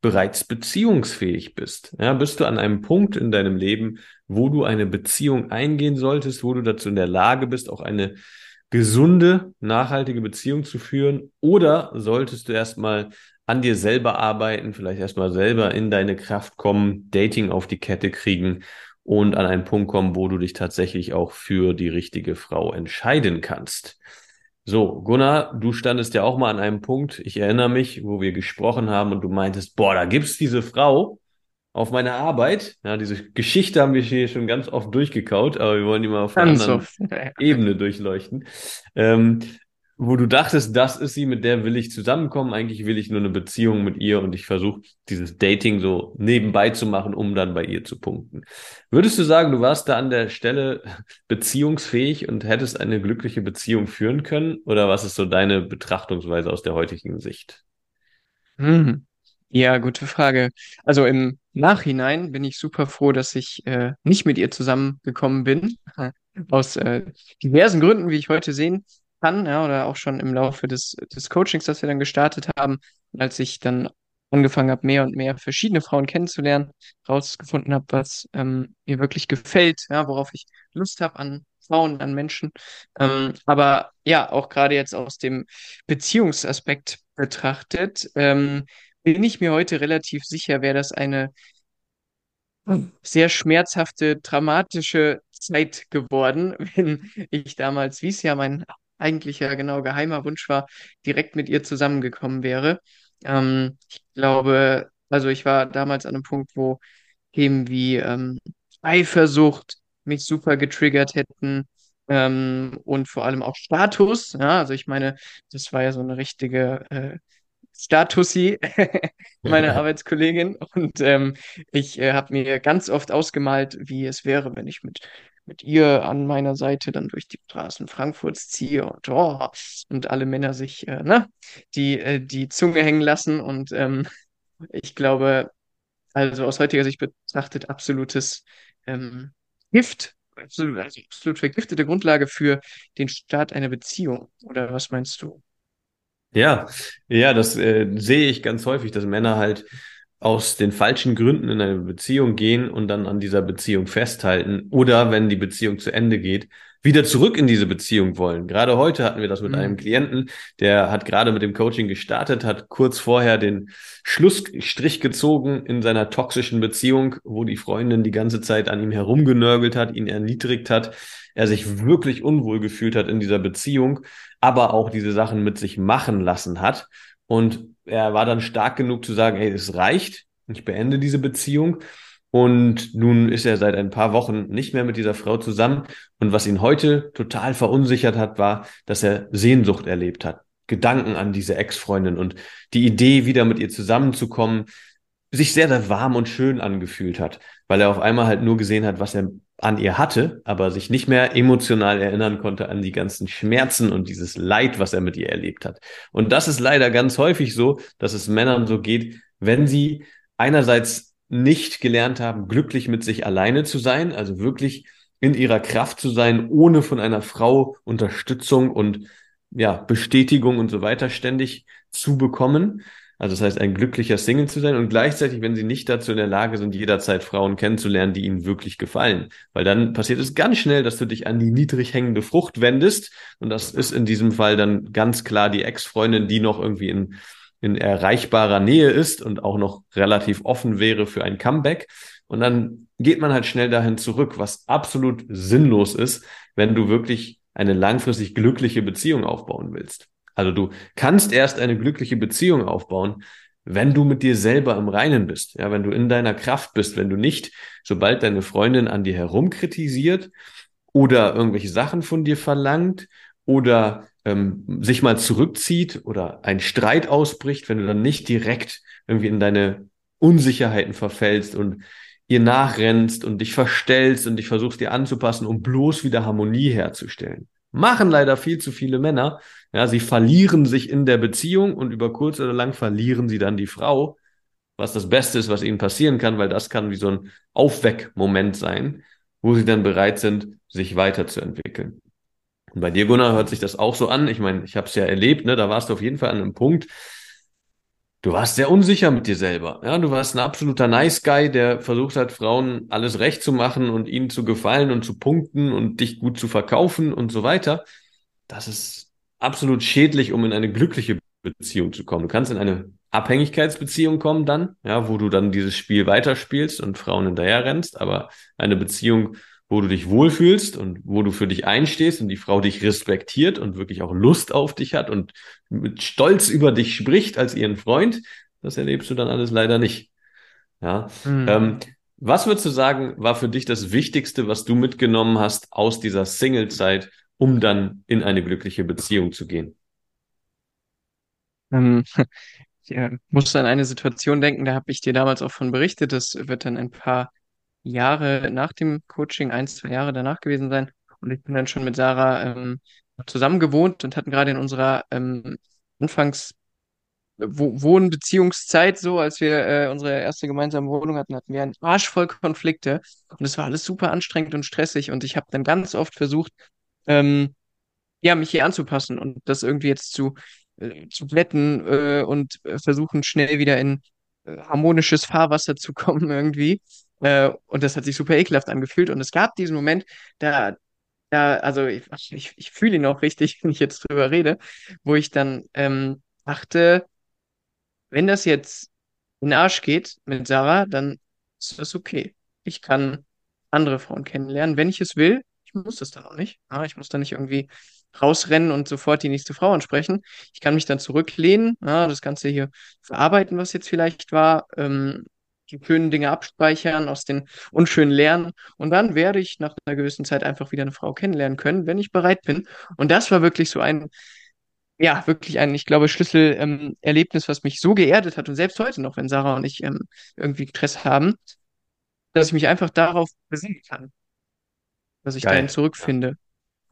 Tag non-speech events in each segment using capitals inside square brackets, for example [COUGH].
bereits beziehungsfähig bist. Ja, bist du an einem Punkt in deinem Leben, wo du eine Beziehung eingehen solltest, wo du dazu in der Lage bist, auch eine gesunde, nachhaltige Beziehung zu führen? Oder solltest du erstmal an dir selber arbeiten, vielleicht erstmal selber in deine Kraft kommen, Dating auf die Kette kriegen und an einen Punkt kommen, wo du dich tatsächlich auch für die richtige Frau entscheiden kannst? So, Gunnar, du standest ja auch mal an einem Punkt, ich erinnere mich, wo wir gesprochen haben und du meintest, boah, da gibt's diese Frau auf meiner Arbeit. Ja, diese Geschichte haben wir hier schon ganz oft durchgekaut, aber wir wollen die mal auf einer anderen [LAUGHS] Ebene durchleuchten. Ähm, wo du dachtest, das ist sie, mit der will ich zusammenkommen. Eigentlich will ich nur eine Beziehung mit ihr und ich versuche dieses Dating so nebenbei zu machen, um dann bei ihr zu punkten. Würdest du sagen, du warst da an der Stelle [LAUGHS] beziehungsfähig und hättest eine glückliche Beziehung führen können? Oder was ist so deine Betrachtungsweise aus der heutigen Sicht? Hm. Ja, gute Frage. Also im Nachhinein bin ich super froh, dass ich äh, nicht mit ihr zusammengekommen bin. [LAUGHS] Aus äh, diversen Gründen, wie ich heute sehen kann, ja, oder auch schon im Laufe des, des Coachings, das wir dann gestartet haben, als ich dann angefangen habe, mehr und mehr verschiedene Frauen kennenzulernen, rausgefunden habe, was ähm, mir wirklich gefällt, ja, worauf ich Lust habe an Frauen, an Menschen. Ähm, aber ja, auch gerade jetzt aus dem Beziehungsaspekt betrachtet, ähm, bin ich mir heute relativ sicher, wäre das eine sehr schmerzhafte, dramatische Zeit geworden, [LAUGHS] wenn ich damals, wie es ja mein eigentlicher, genau geheimer Wunsch war, direkt mit ihr zusammengekommen wäre. Ähm, ich glaube, also ich war damals an einem Punkt, wo Themen wie ähm, Eifersucht mich super getriggert hätten ähm, und vor allem auch Status. Ja, also ich meine, das war ja so eine richtige äh, Statusi, [LAUGHS] meine Arbeitskollegin. Und ähm, ich äh, habe mir ganz oft ausgemalt, wie es wäre, wenn ich mit mit ihr an meiner Seite dann durch die Straßen Frankfurts ziehe und, oh, und alle Männer sich äh, ne, die, äh, die Zunge hängen lassen. Und ähm, ich glaube, also aus heutiger Sicht betrachtet, absolutes ähm, Gift, absolut, also absolut vergiftete Grundlage für den Start einer Beziehung. Oder was meinst du? Ja, ja, das äh, sehe ich ganz häufig, dass Männer halt aus den falschen Gründen in eine Beziehung gehen und dann an dieser Beziehung festhalten oder wenn die Beziehung zu Ende geht, wieder zurück in diese Beziehung wollen. Gerade heute hatten wir das mit mhm. einem Klienten, der hat gerade mit dem Coaching gestartet, hat kurz vorher den Schlussstrich gezogen in seiner toxischen Beziehung, wo die Freundin die ganze Zeit an ihm herumgenörgelt hat, ihn erniedrigt hat, er sich wirklich unwohl gefühlt hat in dieser Beziehung, aber auch diese Sachen mit sich machen lassen hat und er war dann stark genug zu sagen, hey, es reicht, ich beende diese Beziehung. Und nun ist er seit ein paar Wochen nicht mehr mit dieser Frau zusammen. Und was ihn heute total verunsichert hat, war, dass er Sehnsucht erlebt hat. Gedanken an diese Ex-Freundin und die Idee, wieder mit ihr zusammenzukommen, sich sehr, sehr warm und schön angefühlt hat, weil er auf einmal halt nur gesehen hat, was er an ihr hatte, aber sich nicht mehr emotional erinnern konnte an die ganzen Schmerzen und dieses Leid, was er mit ihr erlebt hat. Und das ist leider ganz häufig so, dass es Männern so geht, wenn sie einerseits nicht gelernt haben, glücklich mit sich alleine zu sein, also wirklich in ihrer Kraft zu sein, ohne von einer Frau Unterstützung und ja, Bestätigung und so weiter ständig zu bekommen, also das heißt, ein glücklicher Single zu sein und gleichzeitig, wenn sie nicht dazu in der Lage sind, jederzeit Frauen kennenzulernen, die ihnen wirklich gefallen. Weil dann passiert es ganz schnell, dass du dich an die niedrig hängende Frucht wendest. Und das ist in diesem Fall dann ganz klar die Ex-Freundin, die noch irgendwie in, in erreichbarer Nähe ist und auch noch relativ offen wäre für ein Comeback. Und dann geht man halt schnell dahin zurück, was absolut sinnlos ist, wenn du wirklich eine langfristig glückliche Beziehung aufbauen willst. Also du kannst erst eine glückliche Beziehung aufbauen, wenn du mit dir selber im Reinen bist, ja, wenn du in deiner Kraft bist, wenn du nicht, sobald deine Freundin an dir herumkritisiert oder irgendwelche Sachen von dir verlangt oder ähm, sich mal zurückzieht oder ein Streit ausbricht, wenn du dann nicht direkt irgendwie in deine Unsicherheiten verfällst und ihr nachrennst und dich verstellst und dich versuchst dir anzupassen, um bloß wieder Harmonie herzustellen. Machen leider viel zu viele Männer. Ja, sie verlieren sich in der Beziehung und über kurz oder lang verlieren sie dann die Frau, was das Beste ist, was ihnen passieren kann, weil das kann wie so ein Aufweckmoment sein, wo sie dann bereit sind, sich weiterzuentwickeln. Und bei dir, Gunnar, hört sich das auch so an. Ich meine, ich habe es ja erlebt, ne? da warst du auf jeden Fall an einem Punkt, du warst sehr unsicher mit dir selber. Ja, du warst ein absoluter Nice Guy, der versucht hat, Frauen alles recht zu machen und ihnen zu gefallen und zu punkten und dich gut zu verkaufen und so weiter. Das ist absolut schädlich, um in eine glückliche Beziehung zu kommen. Du kannst in eine Abhängigkeitsbeziehung kommen dann, ja, wo du dann dieses Spiel weiterspielst und Frauen hinterher rennst, aber eine Beziehung, wo du dich wohlfühlst und wo du für dich einstehst und die Frau dich respektiert und wirklich auch Lust auf dich hat und mit Stolz über dich spricht als ihren Freund, das erlebst du dann alles leider nicht. Ja. Mhm. Ähm, was würdest du sagen, war für dich das Wichtigste, was du mitgenommen hast aus dieser Single-Zeit, um dann in eine glückliche Beziehung zu gehen? Ähm, [LAUGHS] ich äh, musste an eine Situation denken, da habe ich dir damals auch von berichtet. Das wird dann ein paar Jahre nach dem Coaching, ein, zwei Jahre danach gewesen sein. Und ich bin dann schon mit Sarah ähm, zusammen gewohnt und hatten gerade in unserer ähm, Anfangs Wohnbeziehungszeit so, als wir äh, unsere erste gemeinsame Wohnung hatten, hatten wir einen Arsch voll Konflikte und es war alles super anstrengend und stressig und ich habe dann ganz oft versucht, ähm, ja, mich hier anzupassen und das irgendwie jetzt zu, äh, zu glätten äh, und äh, versuchen, schnell wieder in äh, harmonisches Fahrwasser zu [LAUGHS] kommen irgendwie. Äh, und das hat sich super ekelhaft angefühlt. Und es gab diesen Moment, da, da, also ich, ich, ich fühle ihn auch richtig, [LAUGHS] wenn ich jetzt drüber rede, wo ich dann ähm, dachte, wenn das jetzt in den Arsch geht mit Sarah, dann ist das okay. Ich kann andere Frauen kennenlernen, wenn ich es will. Muss das dann auch nicht. Ja, ich muss dann nicht irgendwie rausrennen und sofort die nächste Frau ansprechen. Ich kann mich dann zurücklehnen, ja, das Ganze hier verarbeiten, was jetzt vielleicht war, ähm, die schönen Dinge abspeichern, aus den unschönen lernen und dann werde ich nach einer gewissen Zeit einfach wieder eine Frau kennenlernen können, wenn ich bereit bin. Und das war wirklich so ein, ja, wirklich ein, ich glaube, Schlüsselerlebnis, ähm, was mich so geerdet hat und selbst heute noch, wenn Sarah und ich ähm, irgendwie Stress haben, dass ich mich einfach darauf besinnen kann, dass ich Geil. dahin zurückfinde.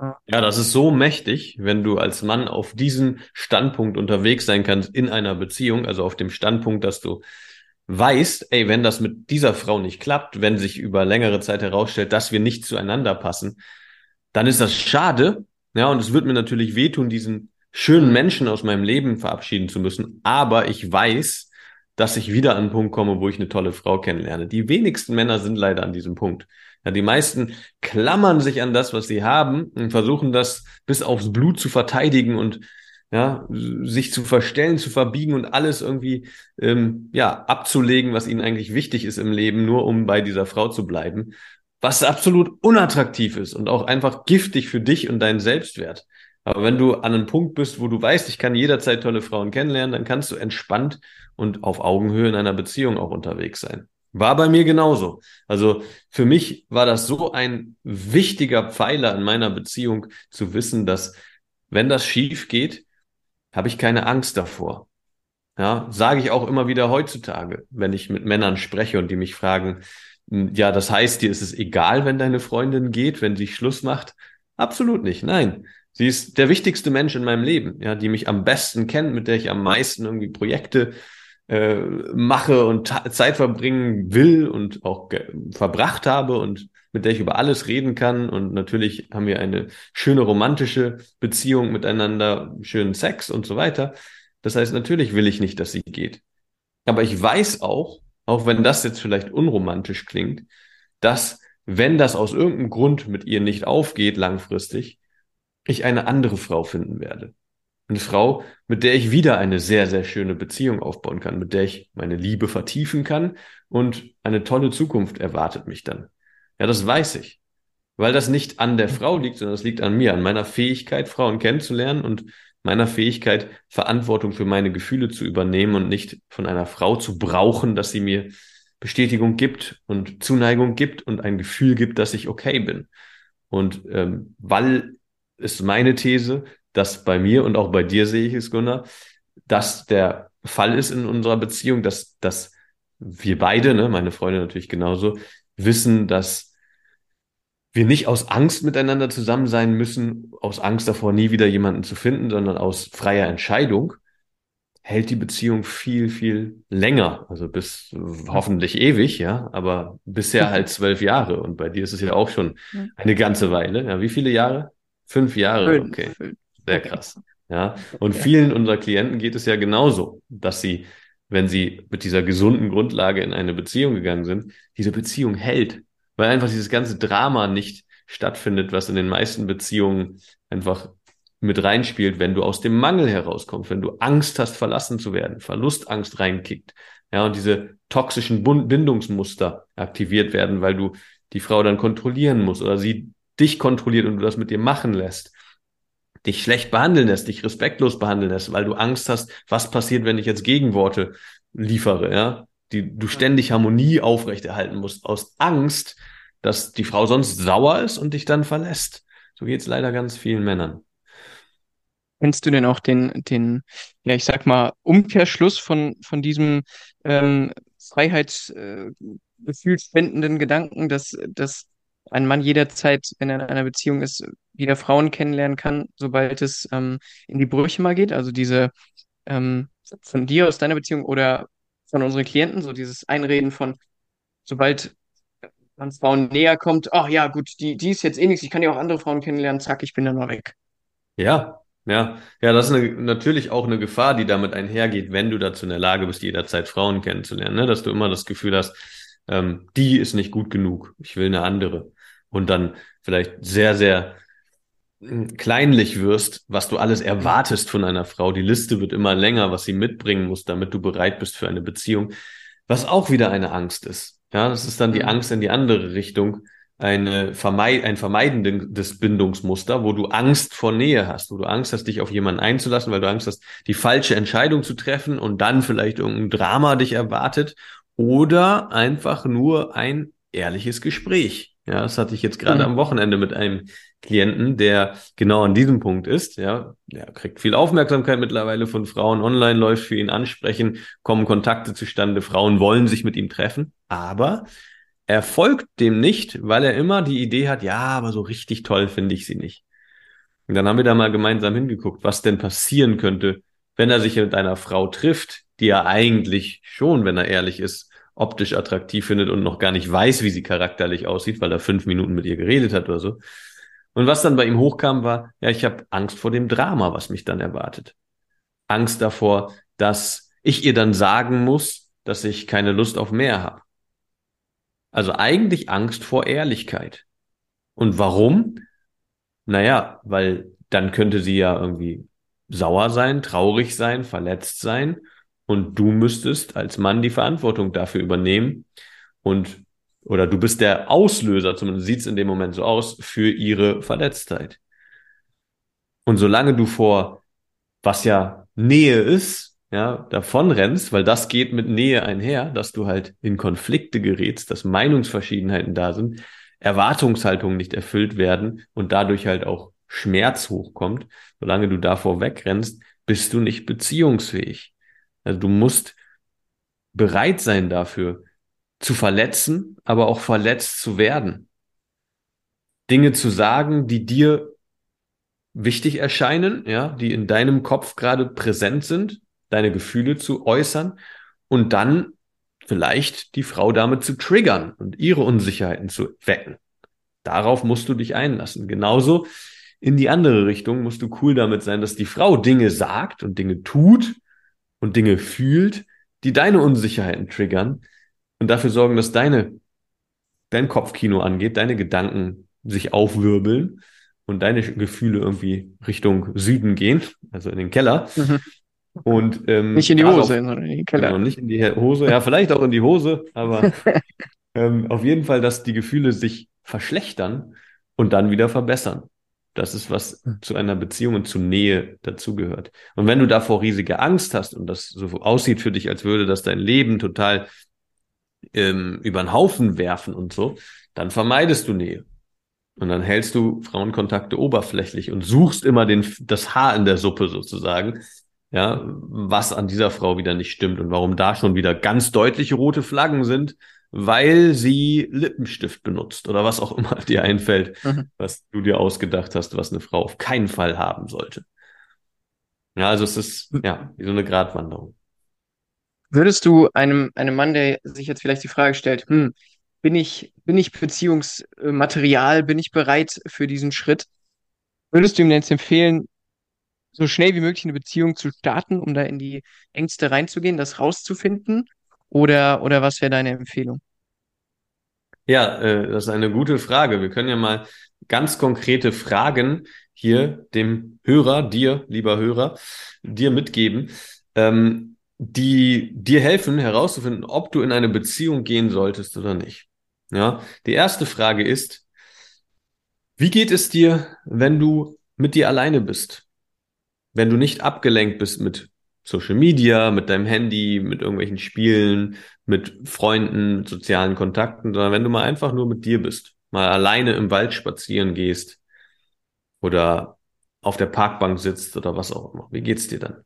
Ja, das ist so mächtig, wenn du als Mann auf diesen Standpunkt unterwegs sein kannst in einer Beziehung, also auf dem Standpunkt, dass du weißt, ey, wenn das mit dieser Frau nicht klappt, wenn sich über längere Zeit herausstellt, dass wir nicht zueinander passen, dann ist das schade. Ja, und es wird mir natürlich wehtun, diesen schönen Menschen aus meinem Leben verabschieden zu müssen. Aber ich weiß, dass ich wieder an einen Punkt komme, wo ich eine tolle Frau kennenlerne. Die wenigsten Männer sind leider an diesem Punkt. Ja, die meisten klammern sich an das, was sie haben und versuchen das bis aufs Blut zu verteidigen und ja, sich zu verstellen, zu verbiegen und alles irgendwie ähm, ja abzulegen, was ihnen eigentlich wichtig ist im Leben, nur um bei dieser Frau zu bleiben, was absolut unattraktiv ist und auch einfach giftig für dich und deinen Selbstwert. Aber wenn du an einem Punkt bist, wo du weißt, ich kann jederzeit tolle Frauen kennenlernen, dann kannst du entspannt und auf Augenhöhe in einer Beziehung auch unterwegs sein. War bei mir genauso. Also für mich war das so ein wichtiger Pfeiler in meiner Beziehung zu wissen, dass wenn das schief geht, habe ich keine Angst davor. Ja, sage ich auch immer wieder heutzutage, wenn ich mit Männern spreche und die mich fragen, hm, ja, das heißt, dir ist es egal, wenn deine Freundin geht, wenn sie Schluss macht? Absolut nicht. Nein. Sie ist der wichtigste Mensch in meinem Leben, ja, die mich am besten kennt, mit der ich am meisten irgendwie Projekte äh, mache und Zeit verbringen will und auch verbracht habe und mit der ich über alles reden kann. Und natürlich haben wir eine schöne romantische Beziehung miteinander, schönen Sex und so weiter. Das heißt, natürlich will ich nicht, dass sie geht. Aber ich weiß auch, auch wenn das jetzt vielleicht unromantisch klingt, dass wenn das aus irgendeinem Grund mit ihr nicht aufgeht langfristig, ich eine andere Frau finden werde. Eine Frau, mit der ich wieder eine sehr, sehr schöne Beziehung aufbauen kann, mit der ich meine Liebe vertiefen kann und eine tolle Zukunft erwartet mich dann. Ja, das weiß ich. Weil das nicht an der Frau liegt, sondern es liegt an mir, an meiner Fähigkeit, Frauen kennenzulernen und meiner Fähigkeit, Verantwortung für meine Gefühle zu übernehmen und nicht von einer Frau zu brauchen, dass sie mir Bestätigung gibt und Zuneigung gibt und ein Gefühl gibt, dass ich okay bin. Und ähm, weil ist meine These, dass bei mir und auch bei dir sehe ich es, Gunnar, dass der Fall ist in unserer Beziehung, dass, dass wir beide, ne, meine Freunde natürlich genauso, wissen, dass wir nicht aus Angst miteinander zusammen sein müssen, aus Angst davor, nie wieder jemanden zu finden, sondern aus freier Entscheidung, hält die Beziehung viel, viel länger. Also bis hoffentlich ewig, ja, aber bisher [LAUGHS] halt zwölf Jahre. Und bei dir ist es ja auch schon eine ganze Weile. Ja, wie viele Jahre? Fünf Jahre, okay. Sehr krass. Ja, und vielen unserer Klienten geht es ja genauso, dass sie, wenn sie mit dieser gesunden Grundlage in eine Beziehung gegangen sind, diese Beziehung hält weil einfach dieses ganze Drama nicht stattfindet, was in den meisten Beziehungen einfach mit reinspielt, wenn du aus dem Mangel herauskommst, wenn du Angst hast, verlassen zu werden, Verlustangst reinkickt, ja, und diese toxischen Bindungsmuster aktiviert werden, weil du die Frau dann kontrollieren musst oder sie dich kontrolliert und du das mit dir machen lässt, dich schlecht behandeln lässt, dich respektlos behandeln lässt, weil du Angst hast, was passiert, wenn ich jetzt Gegenworte liefere, ja, die du ständig Harmonie aufrechterhalten musst, aus Angst, dass die Frau sonst sauer ist und dich dann verlässt. So geht es leider ganz vielen Männern. Kennst du denn auch den, den, ja, ich sag mal, Umkehrschluss von, von diesem ähm, Freiheitsgefühl äh, spendenden Gedanken, dass, dass ein Mann jederzeit, wenn er in einer Beziehung ist, wieder Frauen kennenlernen kann, sobald es ähm, in die Brüche mal geht? Also diese ähm, von dir aus deiner Beziehung oder von unseren Klienten, so dieses Einreden von, sobald man Frauen näher kommt, ach ja, gut, die, die ist jetzt eh nichts, ich kann ja auch andere Frauen kennenlernen, zack, ich bin dann mal weg. Ja, ja, ja, das ist eine, natürlich auch eine Gefahr, die damit einhergeht, wenn du dazu in der Lage bist, jederzeit Frauen kennenzulernen, ne? dass du immer das Gefühl hast, ähm, die ist nicht gut genug, ich will eine andere. Und dann vielleicht sehr, sehr kleinlich wirst, was du alles erwartest von einer Frau. Die Liste wird immer länger, was sie mitbringen muss, damit du bereit bist für eine Beziehung, was auch wieder eine Angst ist. Ja, das ist dann die mhm. Angst in die andere Richtung, eine Vermeid ein vermeidendes Bindungsmuster, wo du Angst vor Nähe hast, wo du Angst hast, dich auf jemanden einzulassen, weil du Angst hast, die falsche Entscheidung zu treffen und dann vielleicht irgendein Drama dich erwartet oder einfach nur ein ehrliches Gespräch. Ja, das hatte ich jetzt gerade mhm. am Wochenende mit einem Klienten, der genau an diesem Punkt ist. Ja, er kriegt viel Aufmerksamkeit mittlerweile von Frauen. Online läuft für ihn ansprechen, kommen Kontakte zustande. Frauen wollen sich mit ihm treffen, aber er folgt dem nicht, weil er immer die Idee hat, ja, aber so richtig toll finde ich sie nicht. Und dann haben wir da mal gemeinsam hingeguckt, was denn passieren könnte, wenn er sich mit einer Frau trifft, die er eigentlich schon, wenn er ehrlich ist, optisch attraktiv findet und noch gar nicht weiß, wie sie charakterlich aussieht, weil er fünf Minuten mit ihr geredet hat oder so. Und was dann bei ihm hochkam, war, ja, ich habe Angst vor dem Drama, was mich dann erwartet. Angst davor, dass ich ihr dann sagen muss, dass ich keine Lust auf mehr habe. Also eigentlich Angst vor Ehrlichkeit. Und warum? Naja, weil dann könnte sie ja irgendwie sauer sein, traurig sein, verletzt sein und du müsstest als Mann die Verantwortung dafür übernehmen und oder du bist der Auslöser, zumindest sieht es in dem Moment so aus, für ihre Verletztheit. Und solange du vor, was ja Nähe ist, ja, davon rennst, weil das geht mit Nähe einher, dass du halt in Konflikte gerätst, dass Meinungsverschiedenheiten da sind, Erwartungshaltungen nicht erfüllt werden und dadurch halt auch Schmerz hochkommt, solange du davor wegrennst, bist du nicht beziehungsfähig. Also du musst bereit sein dafür, zu verletzen, aber auch verletzt zu werden. Dinge zu sagen, die dir wichtig erscheinen, ja, die in deinem Kopf gerade präsent sind, deine Gefühle zu äußern und dann vielleicht die Frau damit zu triggern und ihre Unsicherheiten zu wecken. Darauf musst du dich einlassen. Genauso in die andere Richtung musst du cool damit sein, dass die Frau Dinge sagt und Dinge tut, und Dinge fühlt, die deine Unsicherheiten triggern und dafür sorgen, dass deine, dein Kopfkino angeht, deine Gedanken sich aufwirbeln und deine Gefühle irgendwie Richtung Süden gehen, also in den Keller. Mhm. Und, ähm, nicht in die Hose, sondern in den Keller. Genau, nicht in die Hose, ja, vielleicht auch in die Hose, aber [LAUGHS] ähm, auf jeden Fall, dass die Gefühle sich verschlechtern und dann wieder verbessern. Das ist, was hm. zu einer Beziehung und zu Nähe dazugehört. Und wenn du davor riesige Angst hast und das so aussieht für dich, als würde das dein Leben total ähm, über den Haufen werfen und so, dann vermeidest du Nähe. Und dann hältst du Frauenkontakte oberflächlich und suchst immer den, das Haar in der Suppe sozusagen, ja, was an dieser Frau wieder nicht stimmt und warum da schon wieder ganz deutliche rote Flaggen sind, weil sie Lippenstift benutzt oder was auch immer [LAUGHS] dir einfällt, mhm. was du dir ausgedacht hast, was eine Frau auf keinen Fall haben sollte. Ja, also es ist ja wie so eine Gratwanderung. Würdest du einem, einem Mann, der sich jetzt vielleicht die Frage stellt, hm, bin ich, bin ich Beziehungsmaterial, bin ich bereit für diesen Schritt? Würdest du ihm jetzt empfehlen, so schnell wie möglich eine Beziehung zu starten, um da in die Ängste reinzugehen, das rauszufinden? Oder, oder was wäre deine Empfehlung? Ja, äh, das ist eine gute Frage. Wir können ja mal ganz konkrete Fragen hier dem Hörer, dir, lieber Hörer, dir mitgeben, ähm, die dir helfen herauszufinden, ob du in eine Beziehung gehen solltest oder nicht. Ja, die erste Frage ist, wie geht es dir, wenn du mit dir alleine bist? Wenn du nicht abgelenkt bist mit Social Media, mit deinem Handy, mit irgendwelchen Spielen, mit Freunden, mit sozialen Kontakten, sondern wenn du mal einfach nur mit dir bist, mal alleine im Wald spazieren gehst oder auf der Parkbank sitzt oder was auch immer. Wie geht's dir dann?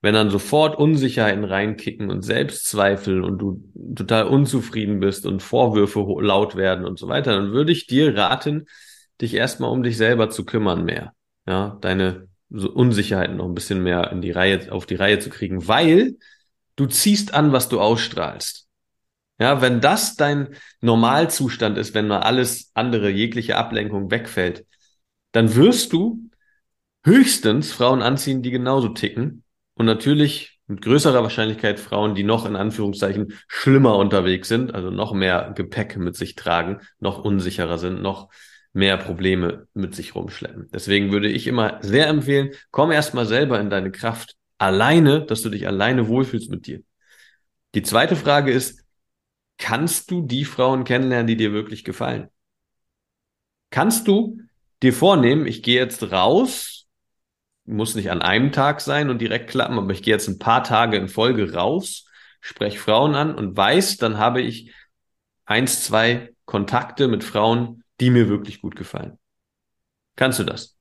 Wenn dann sofort Unsicherheiten reinkicken und Selbstzweifel und du total unzufrieden bist und Vorwürfe laut werden und so weiter, dann würde ich dir raten, dich erstmal um dich selber zu kümmern mehr. Ja, deine so Unsicherheiten noch ein bisschen mehr in die Reihe, auf die Reihe zu kriegen, weil du ziehst an, was du ausstrahlst. Ja, wenn das dein Normalzustand ist, wenn mal alles andere, jegliche Ablenkung wegfällt, dann wirst du höchstens Frauen anziehen, die genauso ticken. Und natürlich mit größerer Wahrscheinlichkeit Frauen, die noch in Anführungszeichen schlimmer unterwegs sind, also noch mehr Gepäck mit sich tragen, noch unsicherer sind, noch mehr Probleme mit sich rumschleppen. Deswegen würde ich immer sehr empfehlen, komm erstmal selber in deine Kraft alleine, dass du dich alleine wohlfühlst mit dir. Die zweite Frage ist, kannst du die Frauen kennenlernen, die dir wirklich gefallen? Kannst du dir vornehmen, ich gehe jetzt raus, muss nicht an einem Tag sein und direkt klappen, aber ich gehe jetzt ein paar Tage in Folge raus, spreche Frauen an und weiß, dann habe ich eins, zwei Kontakte mit Frauen, die mir wirklich gut gefallen. Kannst du das?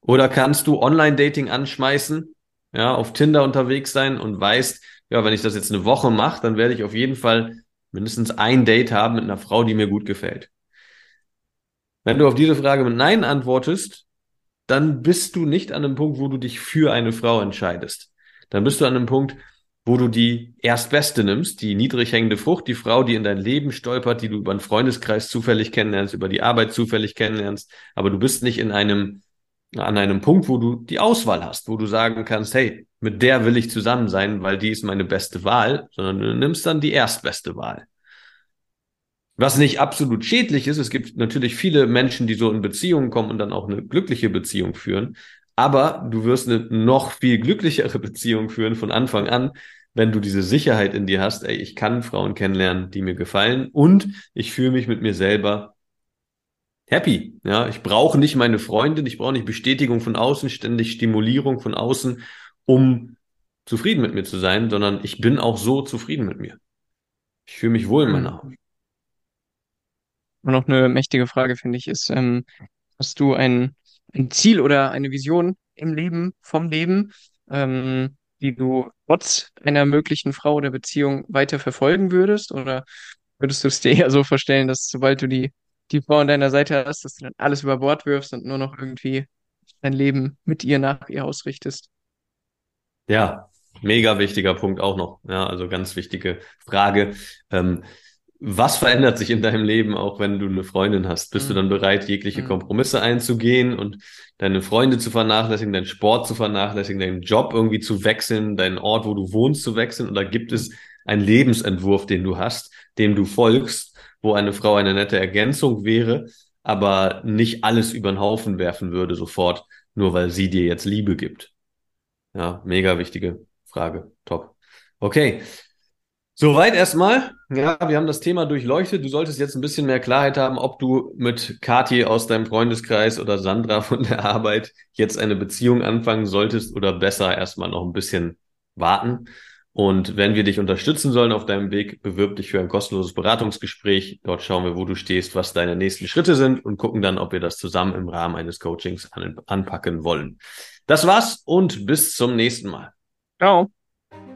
Oder kannst du Online-Dating anschmeißen, ja, auf Tinder unterwegs sein und weißt, ja, wenn ich das jetzt eine Woche mache, dann werde ich auf jeden Fall mindestens ein Date haben mit einer Frau, die mir gut gefällt. Wenn du auf diese Frage mit Nein antwortest, dann bist du nicht an einem Punkt, wo du dich für eine Frau entscheidest. Dann bist du an einem Punkt, wo du die Erstbeste nimmst, die niedrig hängende Frucht, die Frau, die in dein Leben stolpert, die du über einen Freundeskreis zufällig kennenlernst, über die Arbeit zufällig kennenlernst, aber du bist nicht in einem, an einem Punkt, wo du die Auswahl hast, wo du sagen kannst, hey, mit der will ich zusammen sein, weil die ist meine beste Wahl, sondern du nimmst dann die erstbeste Wahl. Was nicht absolut schädlich ist, es gibt natürlich viele Menschen, die so in Beziehungen kommen und dann auch eine glückliche Beziehung führen, aber du wirst eine noch viel glücklichere [LAUGHS] Beziehung führen von Anfang an, wenn du diese Sicherheit in dir hast, ey, ich kann Frauen kennenlernen, die mir gefallen und ich fühle mich mit mir selber happy. Ja, ich brauche nicht meine Freundin, ich brauche nicht Bestätigung von außen, ständig Stimulierung von außen, um zufrieden mit mir zu sein, sondern ich bin auch so zufrieden mit mir. Ich fühle mich wohl in meiner Haut. Und noch eine mächtige Frage, finde ich, ist, ähm, hast du ein ein Ziel oder eine Vision im Leben, vom Leben, ähm, die du trotz einer möglichen Frau oder Beziehung weiter verfolgen würdest? Oder würdest du es dir [LAUGHS] eher so vorstellen, dass sobald du die, die Frau an deiner Seite hast, dass du dann alles über Bord wirfst und nur noch irgendwie dein Leben mit ihr nach ihr ausrichtest? Ja, mega wichtiger Punkt auch noch. Ja, also ganz wichtige Frage. Ähm, was verändert sich in deinem Leben, auch wenn du eine Freundin hast? Bist mhm. du dann bereit, jegliche mhm. Kompromisse einzugehen und deine Freunde zu vernachlässigen, deinen Sport zu vernachlässigen, deinen Job irgendwie zu wechseln, deinen Ort, wo du wohnst, zu wechseln? Oder gibt es einen Lebensentwurf, den du hast, dem du folgst, wo eine Frau eine nette Ergänzung wäre, aber nicht alles über den Haufen werfen würde sofort, nur weil sie dir jetzt Liebe gibt? Ja, mega wichtige Frage. Top. Okay, Soweit erstmal. Ja, wir haben das Thema durchleuchtet. Du solltest jetzt ein bisschen mehr Klarheit haben, ob du mit Kathi aus deinem Freundeskreis oder Sandra von der Arbeit jetzt eine Beziehung anfangen solltest oder besser erstmal noch ein bisschen warten Und wenn wir dich unterstützen sollen auf deinem Weg, bewirb dich für ein kostenloses Beratungsgespräch. Dort schauen wir, wo du stehst, was deine nächsten Schritte sind und gucken dann, ob wir das zusammen im Rahmen eines Coachings an, anpacken wollen. Das war's und bis zum nächsten Mal. Ciao.